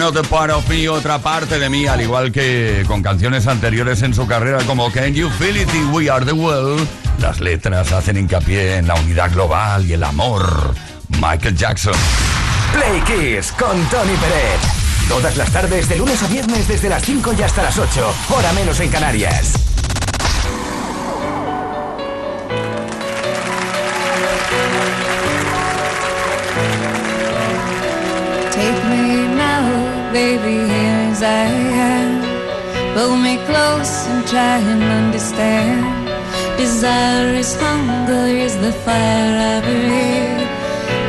Another Part of Me, otra parte de mí, al igual que con canciones anteriores en su carrera como Can You Feel It y We Are the World, las letras hacen hincapié en la unidad global y el amor. Michael Jackson. Play Kiss con Tony Pérez. Todas las tardes, de lunes a viernes, desde las 5 y hasta las 8, hora menos en Canarias. Baby, here as I am. Pull me close and try and understand. Desire is hunger, is the fire I breathe.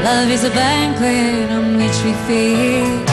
Love is a banquet on which we feed.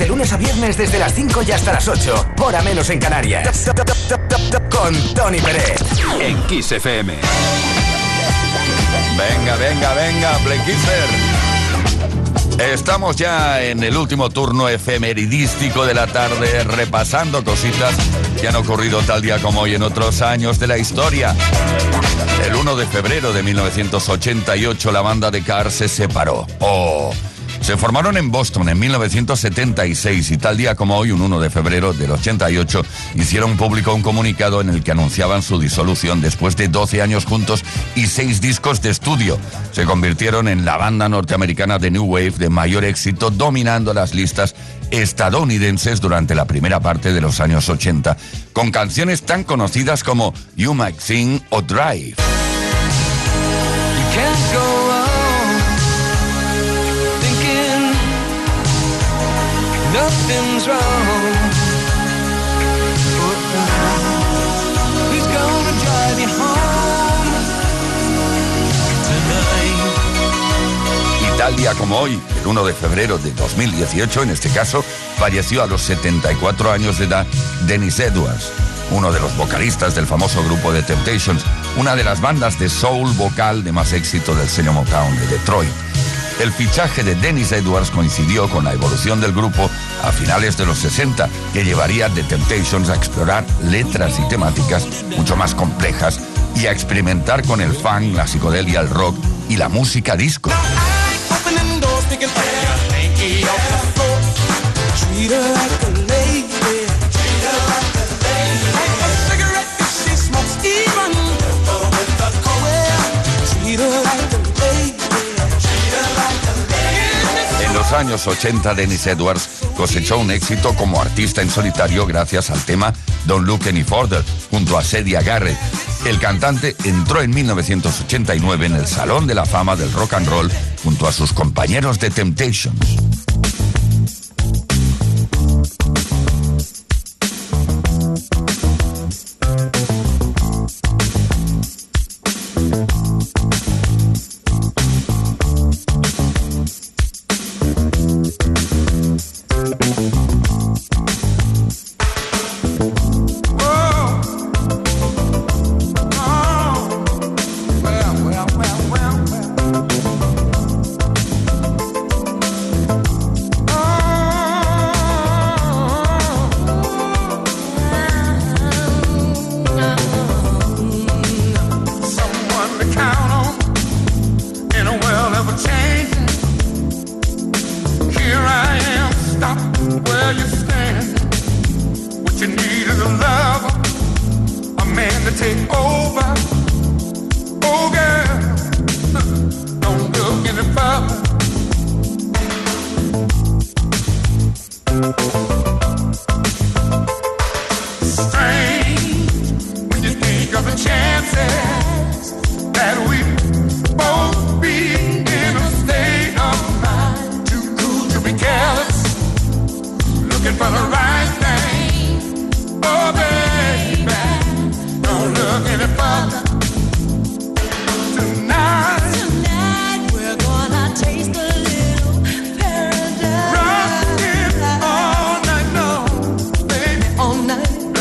De lunes a viernes desde las 5 y hasta las 8, hora menos en Canarias. Con Tony Pérez. En Kiss FM. Venga, venga, venga, Play Estamos ya en el último turno efemeridístico de la tarde, repasando cositas que han ocurrido tal día como hoy en otros años de la historia. El 1 de febrero de 1988 la banda de Cars se separó. Oh, se formaron en Boston en 1976 y tal día como hoy, un 1 de febrero del 88, hicieron público un comunicado en el que anunciaban su disolución después de 12 años juntos y 6 discos de estudio. Se convirtieron en la banda norteamericana de New Wave de mayor éxito, dominando las listas estadounidenses durante la primera parte de los años 80, con canciones tan conocidas como You Might Sing o Drive. Nothing's tal como hoy, el 1 de febrero de 2018, en este caso, falleció a los 74 años de edad Dennis Edwards, uno de los vocalistas del famoso grupo The Temptations, una de las bandas de soul vocal de más éxito del sello Motown de Detroit. El fichaje de Dennis Edwards coincidió con la evolución del grupo a finales de los 60, que llevaría The Temptations a explorar letras y temáticas mucho más complejas y a experimentar con el funk, la psicodelia, el rock y la música disco. Años 80, Dennis Edwards cosechó un éxito como artista en solitario gracias al tema Don't Look Any Further, junto a Sedia Garrett. El cantante entró en 1989 en el Salón de la Fama del Rock and Roll junto a sus compañeros de Temptations.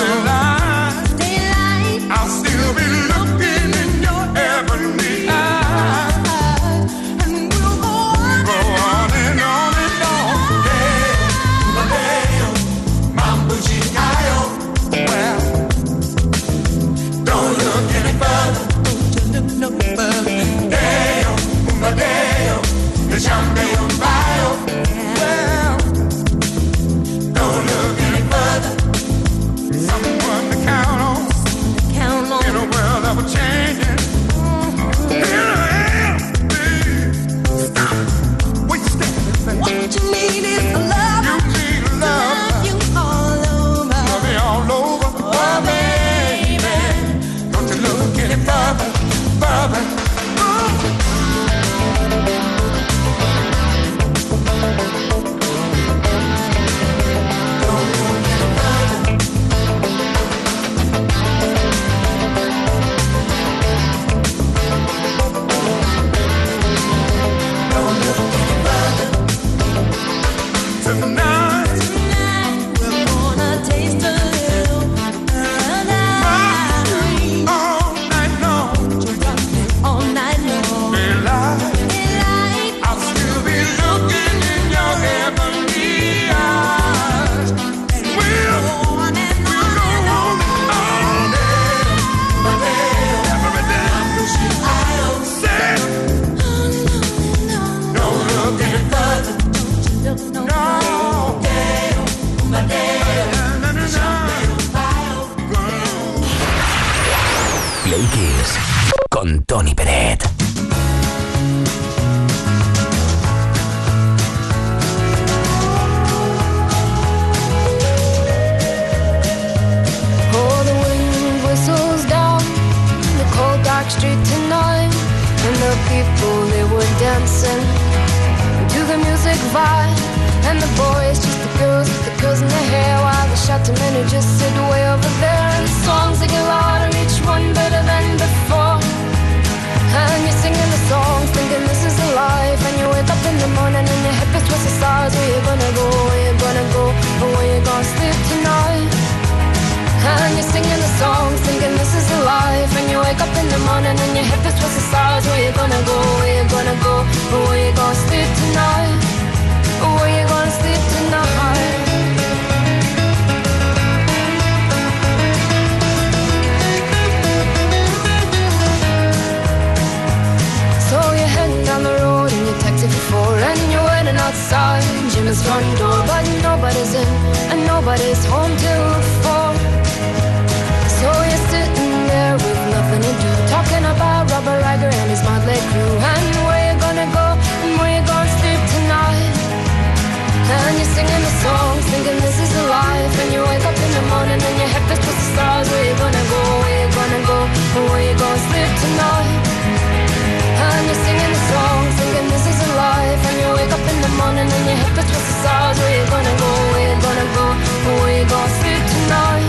love. up in the morning and your head feels towards the stars. Where you gonna go, where you gonna go, and where you gonna sleep tonight? And you're singing the song, thinking this is a life. And you wake up in the morning and your head feels towards the stars. Where you gonna go, where you gonna go, and where you gonna sleep tonight?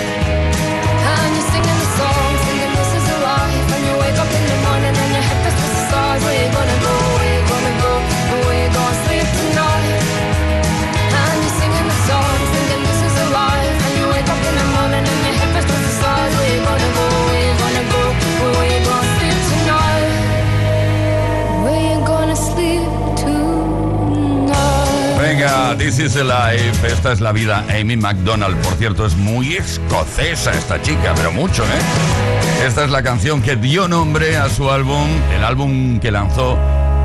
This is the life. Esta es la vida. Amy McDonald, por cierto, es muy escocesa esta chica, pero mucho, ¿eh? Esta es la canción que dio nombre a su álbum, el álbum que lanzó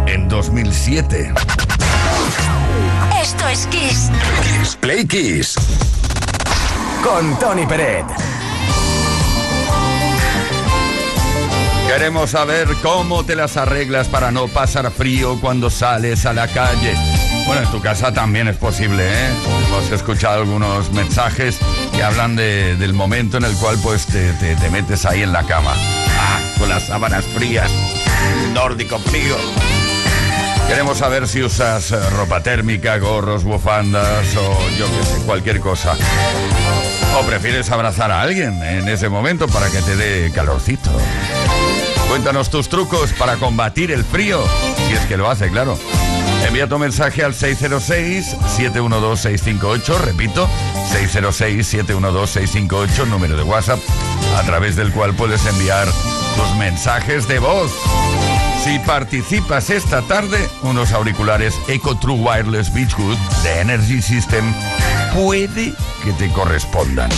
en 2007. Esto es Kiss. Kiss Play Kiss. Con Tony Peret. Queremos saber cómo te las arreglas para no pasar frío cuando sales a la calle. Bueno, en tu casa también es posible, ¿eh? Hemos escuchado algunos mensajes que hablan del momento en el cual pues te, metes ahí en la cama. Ah, con las sábanas frías, nórdico frío. Queremos saber si usas eh, ropa térmica, gorros, bufandas o yo qué sé, cualquier cosa. O prefieres abrazar a alguien en ese momento para que te dé calorcito. Cuéntanos tus trucos para combatir el frío, si es que lo hace, claro. Envía tu mensaje al 606-712-658, repito, 606-712-658, número de WhatsApp, a través del cual puedes enviar tus mensajes de voz. Si participas esta tarde, unos auriculares Eco True Wireless Beachwood de Energy System puede que te correspondan.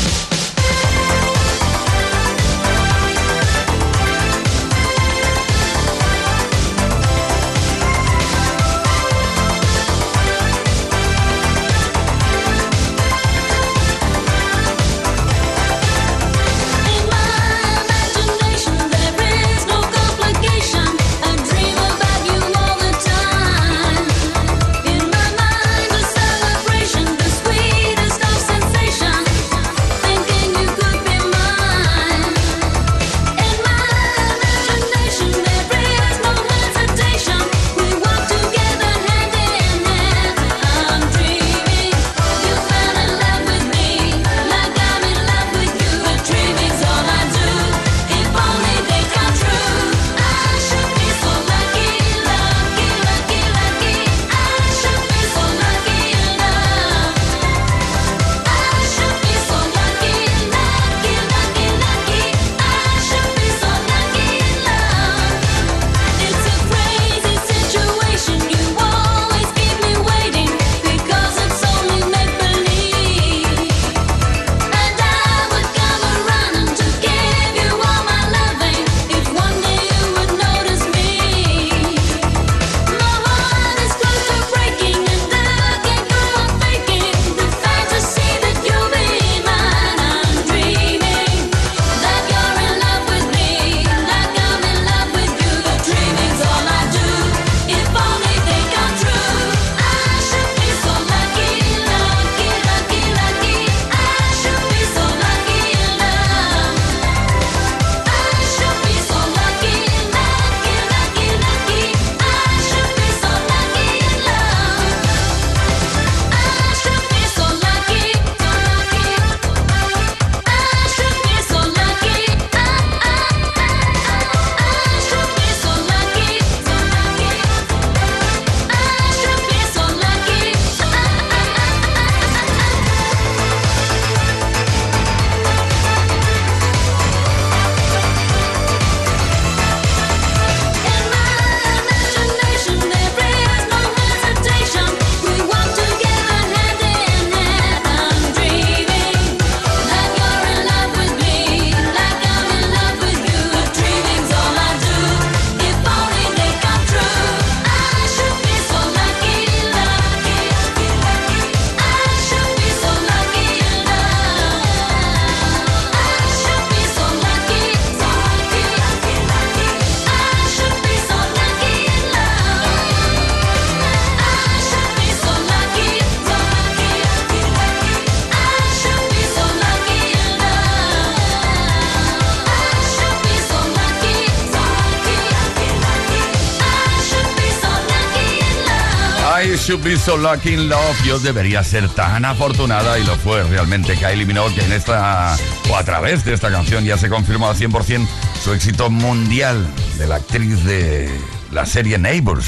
Should Be So Lucky in Love. Yo debería ser tan afortunada y lo fue realmente Kylie Minogue en esta, o a través de esta canción, ya se confirmó al 100% su éxito mundial de la actriz de la serie Neighbors.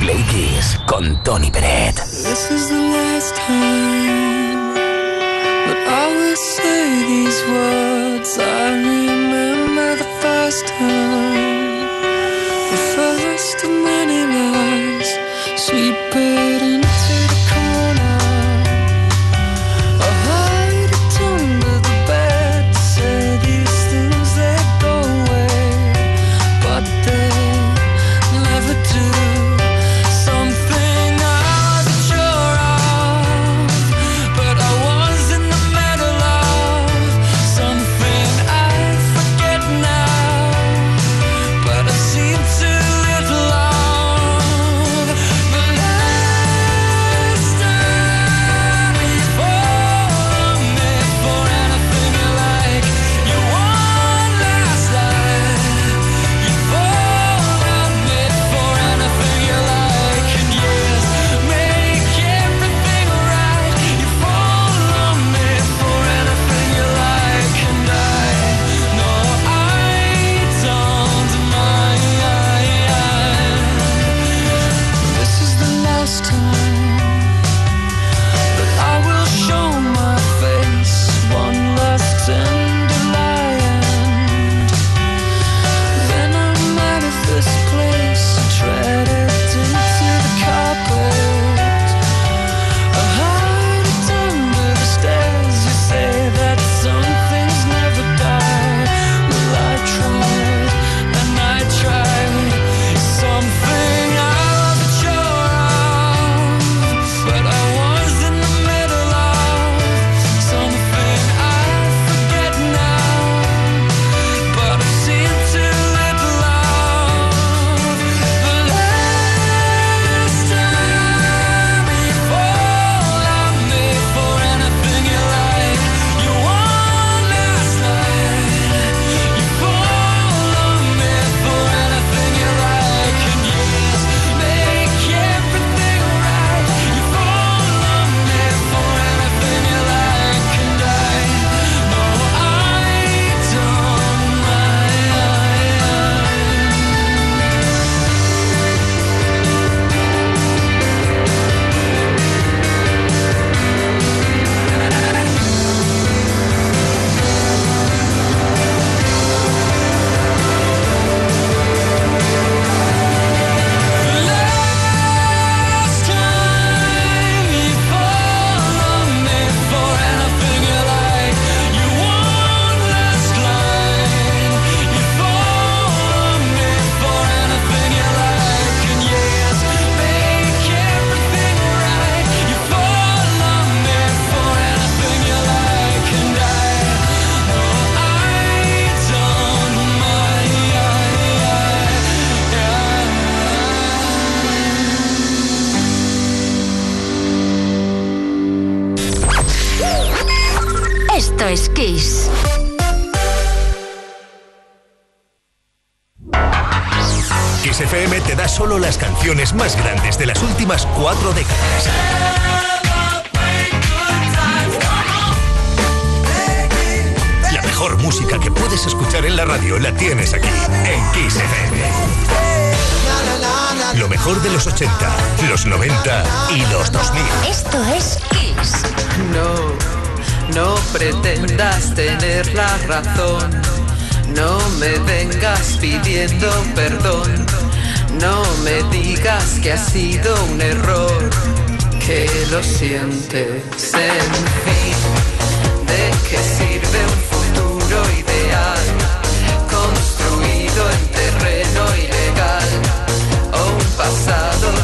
Play Kiss con Tony Peret. This is the last time, but I will say these words. I remember the first time, the first of many lies. She put más grandes de las últimas cuatro décadas. La mejor música que puedes escuchar en la radio la tienes aquí, en Kiss FM. Lo mejor de los 80, los 90 y los 2000. Esto es Kiss. No, no pretendas tener la razón. No me vengas pidiendo perdón. No me digas que ha sido un error. Que lo sientes, en fin. ¿De qué sirve un futuro ideal? Construido en terreno ilegal. O un pasado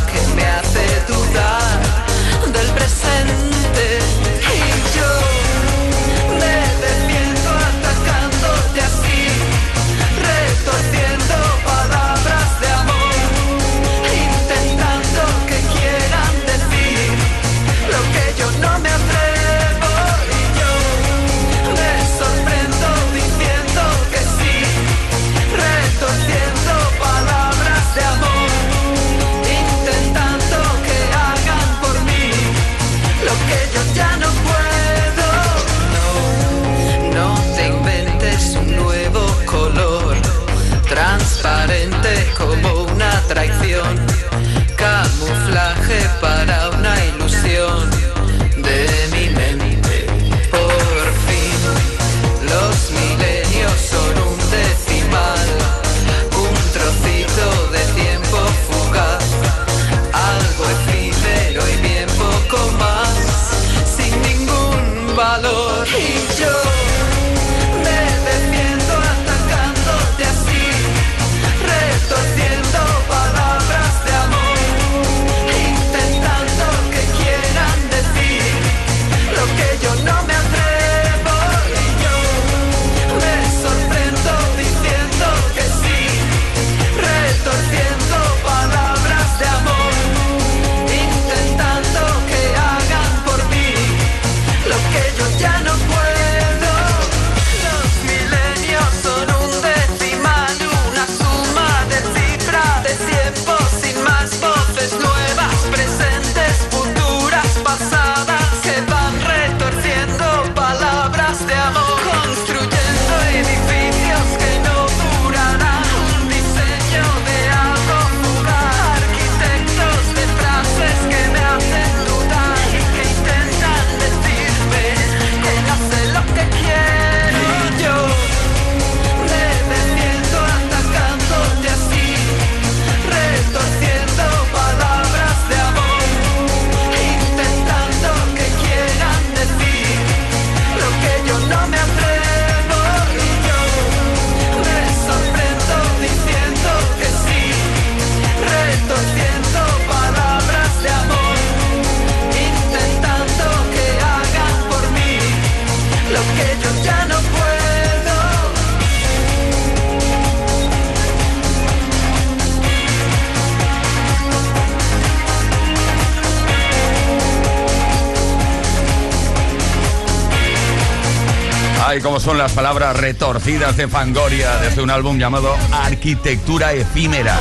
Ay, como son las palabras retorcidas de Fangoria desde un álbum llamado Arquitectura Efímera,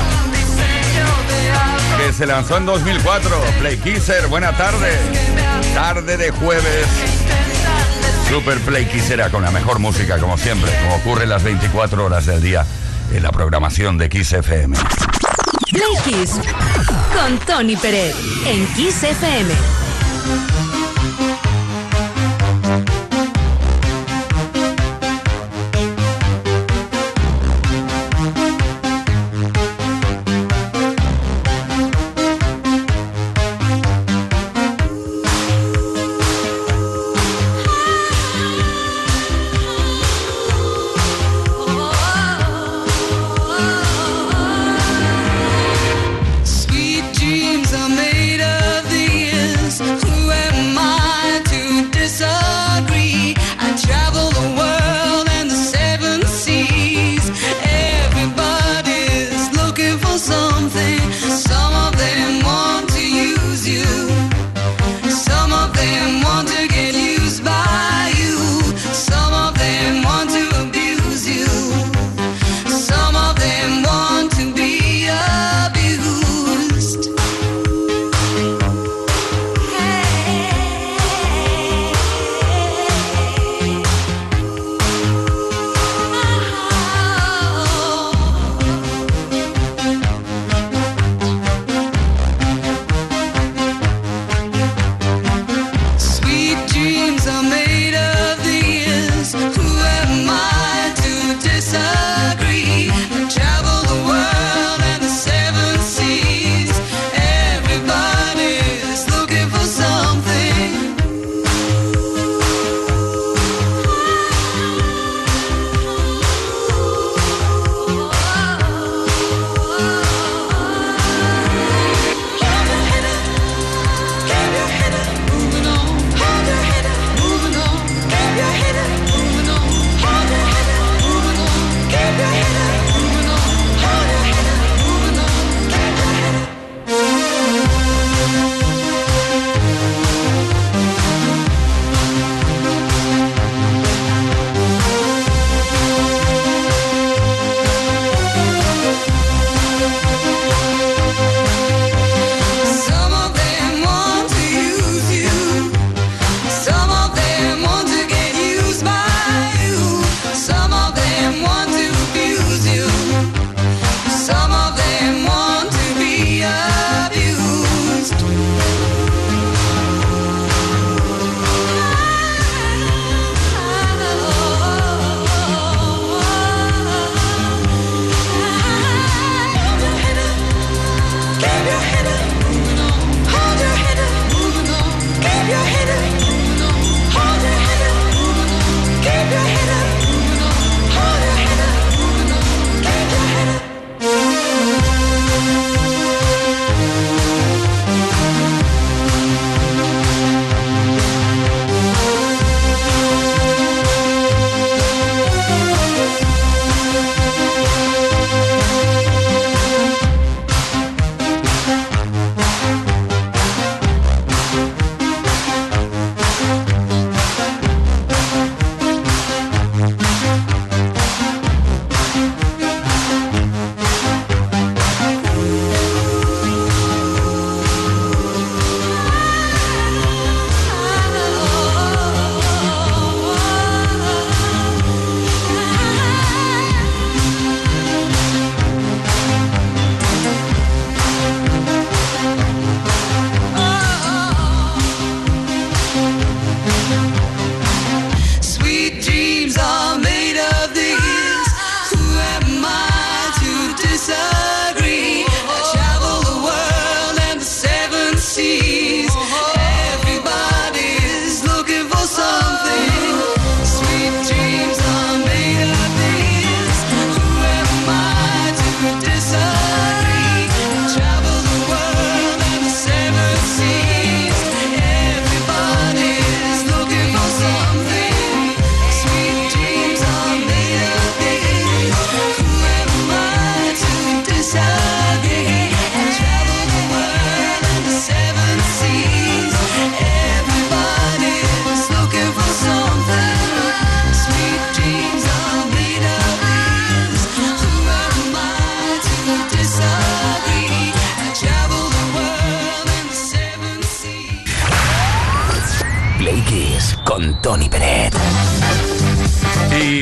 que se lanzó en 2004. Play Kisser, buena tarde. Tarde de jueves. Super Play Kissera con la mejor música, como siempre, como ocurre las 24 horas del día en la programación de Kiss FM. Play con Tony Pérez en Kiss FM.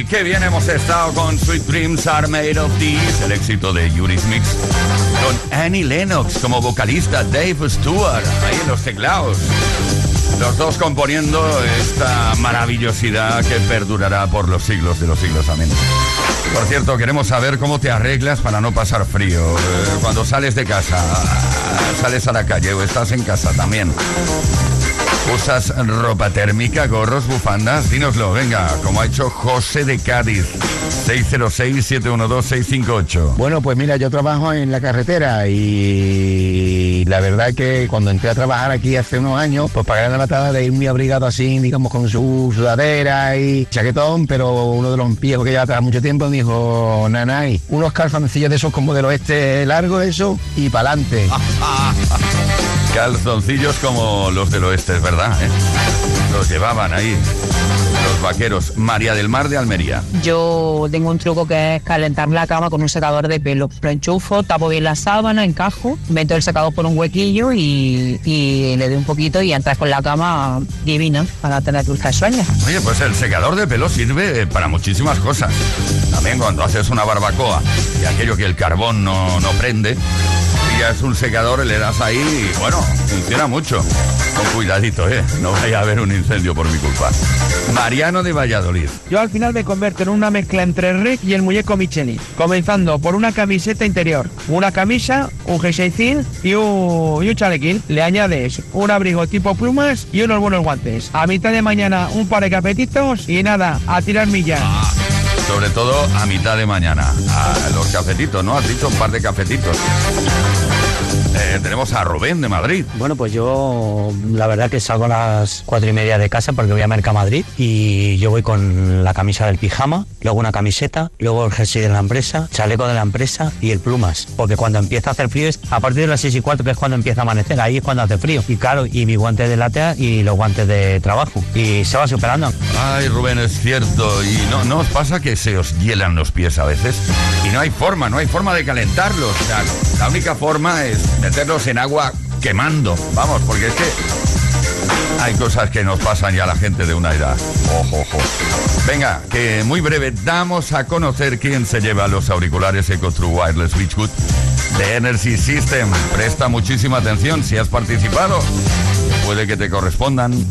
Qué bien hemos estado con Sweet Dreams Are Made of These, el éxito de Yuri's Mix, con Annie Lennox como vocalista, Dave Stewart, ahí en los teclados. Los dos componiendo esta maravillosidad que perdurará por los siglos de los siglos. Amén. Por cierto, queremos saber cómo te arreglas para no pasar frío. eh, cuando sales de casa, sales a la calle o estás en casa también. ¿Usas ropa térmica, gorros, bufandas? Dínoslo, venga, como ha hecho José de Cádiz. 606-712-658. Bueno, pues mira, yo trabajo en la carretera y la verdad que cuando entré a trabajar aquí hace unos años, pues pagué la matada de ir muy abrigado así, digamos, con su sudadera y chaquetón, pero uno de los viejos que lleva atrás mucho tiempo me dijo, nanay, unos calzoncillos de esos como del oeste largo, eso, y pa'lante. Calzoncillos como los del oeste, es verdad, ¿eh? Los llevaban ahí. Los vaqueros. María del Mar de Almería. Yo tengo un truco que es calentar la cama con un secador de pelo. Lo enchufo, tapo bien la sábana, encajo, meto el secador por un huequillo y, y le doy un poquito y entras con la cama divina para tener dulces sueños. Oye, pues el secador de pelo sirve eh, para muchísimas cosas. También cuando haces una barbacoa y aquello que el carbón no, no prende, es un secador, le das ahí y bueno, funciona mucho. Con cuidadito, ¿eh? No vaya a haber un incendio por mi culpa. Mariano de Valladolid. Yo al final me convierto en una mezcla entre Rick y el muñeco Michelin, comenzando por una camiseta interior, una camisa, un jerseycín y un, y un chalequín. Le añades un abrigo tipo plumas y unos buenos guantes. A mitad de mañana un par de cafetitos y nada, a tirar millas. Sobre todo a mitad de mañana. A los cafetitos, ¿no? Has dicho un par de cafetitos. Eh, tenemos a Rubén de Madrid. Bueno, pues yo la verdad que salgo a las cuatro y media de casa porque voy a Mercamadrid y yo voy con la camisa del pijama, luego una camiseta, luego el jersey de la empresa, chaleco de la empresa y el plumas. Porque cuando empieza a hacer frío es a partir de las seis y cuatro que es cuando empieza a amanecer, ahí es cuando hace frío. Y claro, y mi guante de latea y los guantes de trabajo. Y se va superando. Ay, Rubén, es cierto. ¿Y no, no os pasa que se os hielan los pies a veces? Y no hay forma, no hay forma de calentarlos. O sea, la única forma es meterlos en agua quemando. Vamos, porque es que hay cosas que nos pasan ya a la gente de una edad. Ojo, ojo. Venga, que muy breve damos a conocer quién se lleva los auriculares EcoTrue Wireless Beachwood de Energy System. Presta muchísima atención si has participado. Puede que te correspondan.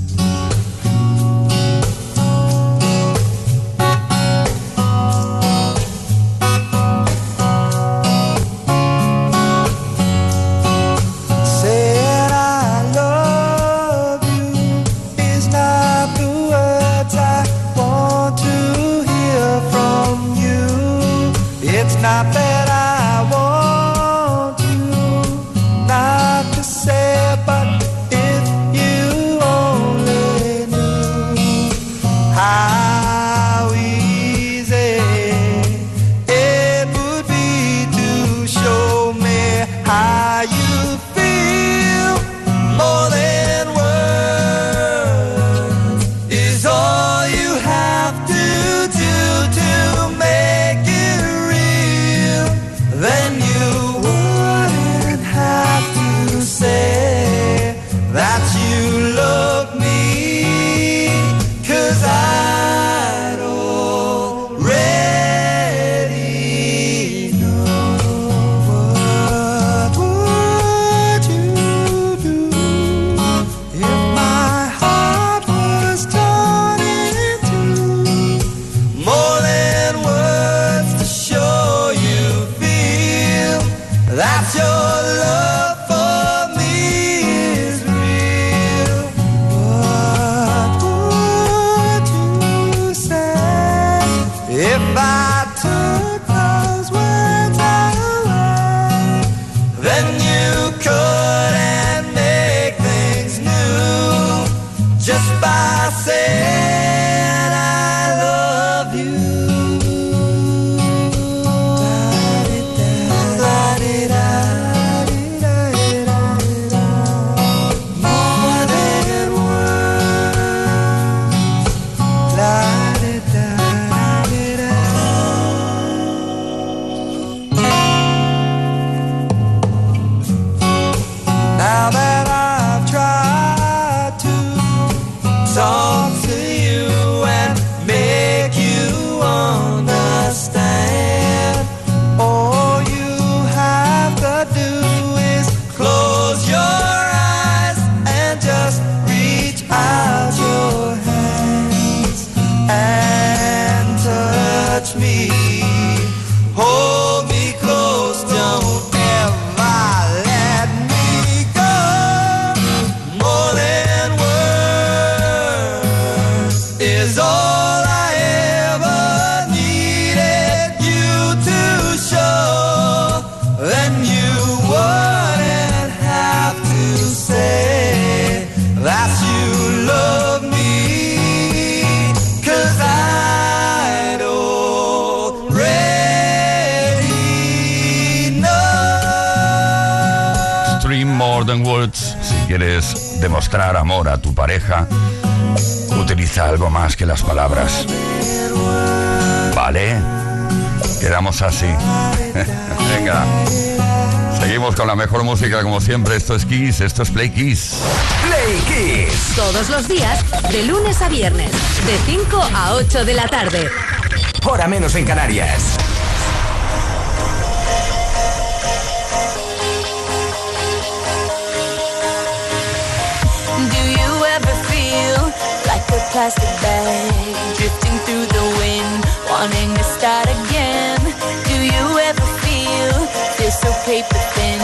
Quieres demostrar amor a tu pareja, utiliza algo más que las palabras. ¿Vale? Quedamos así. Venga. Seguimos con la mejor música como siempre. Esto es Kiss, esto es Play Kiss. Play Kiss. Todos los días, de lunes a viernes, de 5 a 8 de la tarde. Hora menos en Canarias. Plastic bag drifting through the wind, wanting to start again? Do you ever feel feel so paper thin,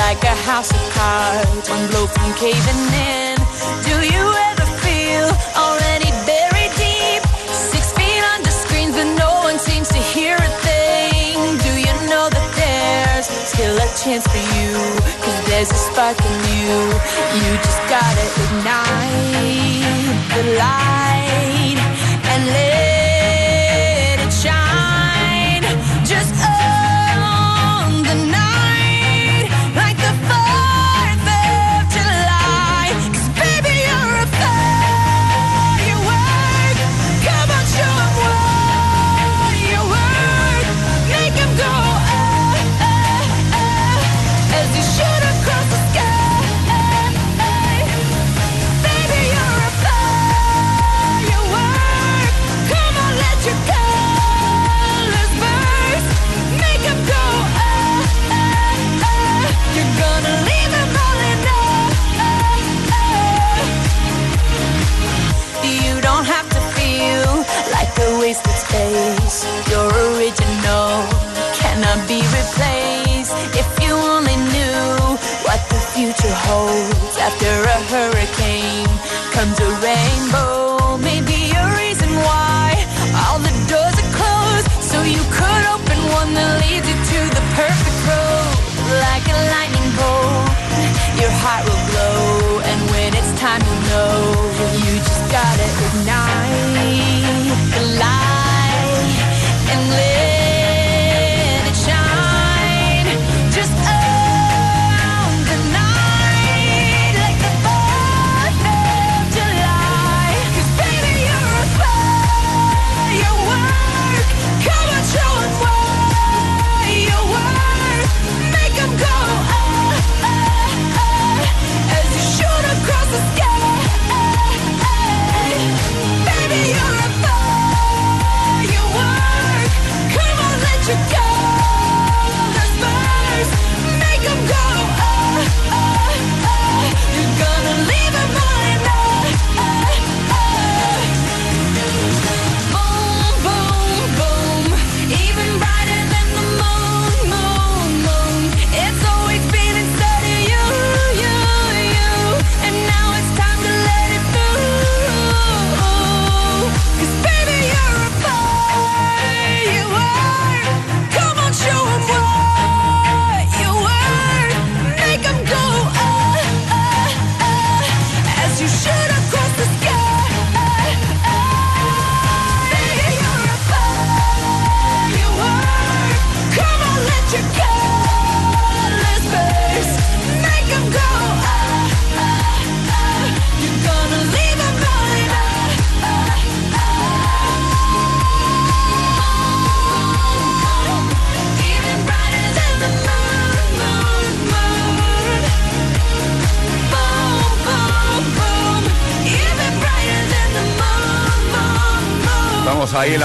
like a house of cards, one blow from caving in? Do you ever feel already buried deep, six feet under screens, but no one seems to hear a thing? Do you know that there's still a chance for you? There's a spark in you. You just gotta ignite the light and let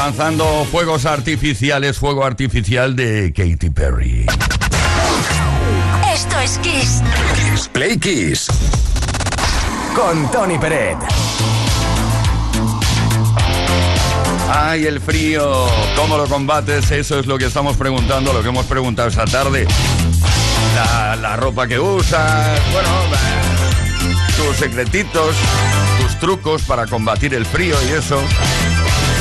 lanzando fuegos artificiales, fuego artificial de Katy Perry. Esto es Kiss. Kiss Play Kiss. Con Tony Peret. Ay, el frío, ¿cómo lo combates? Eso es lo que estamos preguntando, lo que hemos preguntado esta tarde. La, la ropa que usas, bueno, eh, tus secretitos, tus trucos para combatir el frío y eso.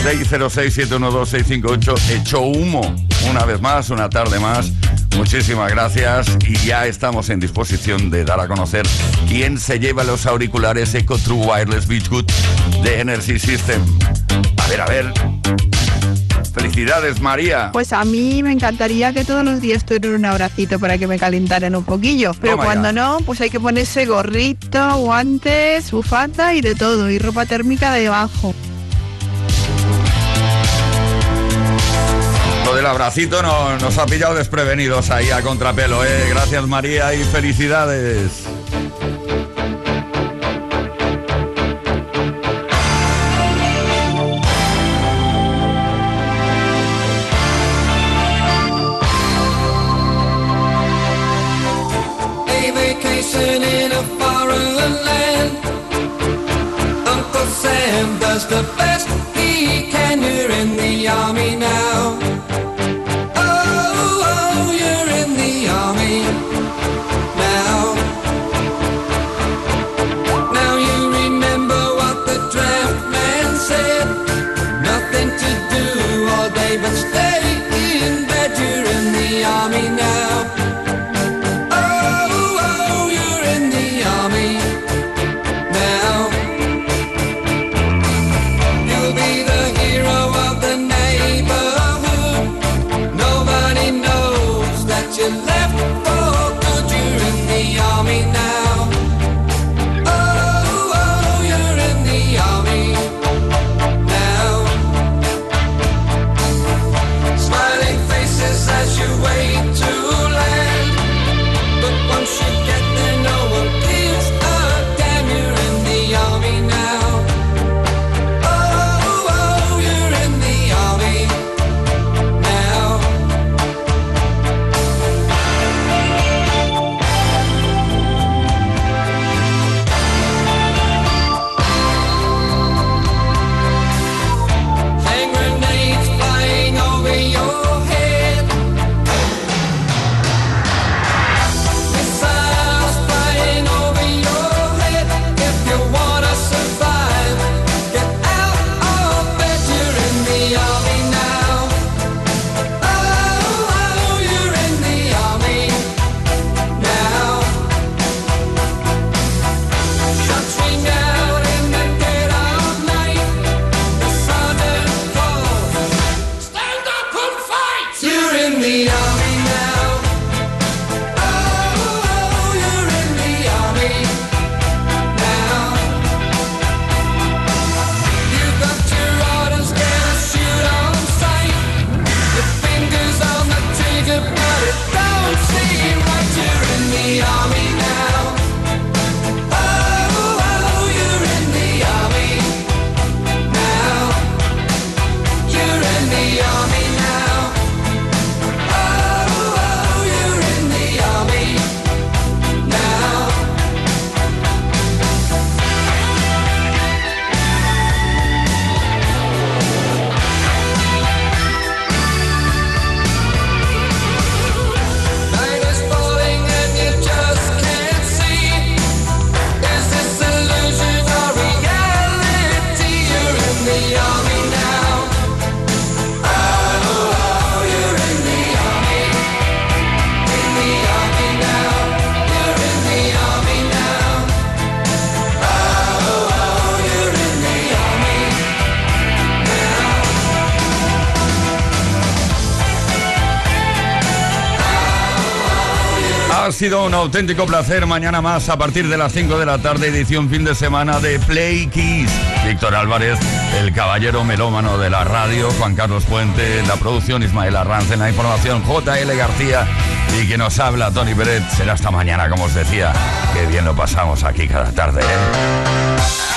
606-712-658. Hecho humo. Una vez más, una tarde más. Muchísimas gracias y ya estamos en disposición de dar a conocer quién se lleva los auriculares Eco True Wireless Beachwood de Energy System. A ver, a ver. Felicidades, María. Pues a mí me encantaría que todos los días tuvieran un abracito para que me calentaran un poquillo. Pero cuando no, pues hay que ponerse gorrito, guantes, bufanda y de todo, y ropa térmica debajo. el abracito no, nos ha pillado desprevenidos ahí a contrapelo. ¿eh? Gracias María y felicidades. the best sido un auténtico placer. Mañana más a partir de las 5 de la tarde, edición fin de semana de Play Kiss. Víctor Álvarez, el caballero melómano de la radio, Juan Carlos Puente, la producción Ismael Arranz, en la información JL García y que nos habla Tony Pérez. Será hasta mañana, como os decía. que bien lo pasamos aquí cada tarde. ¿eh?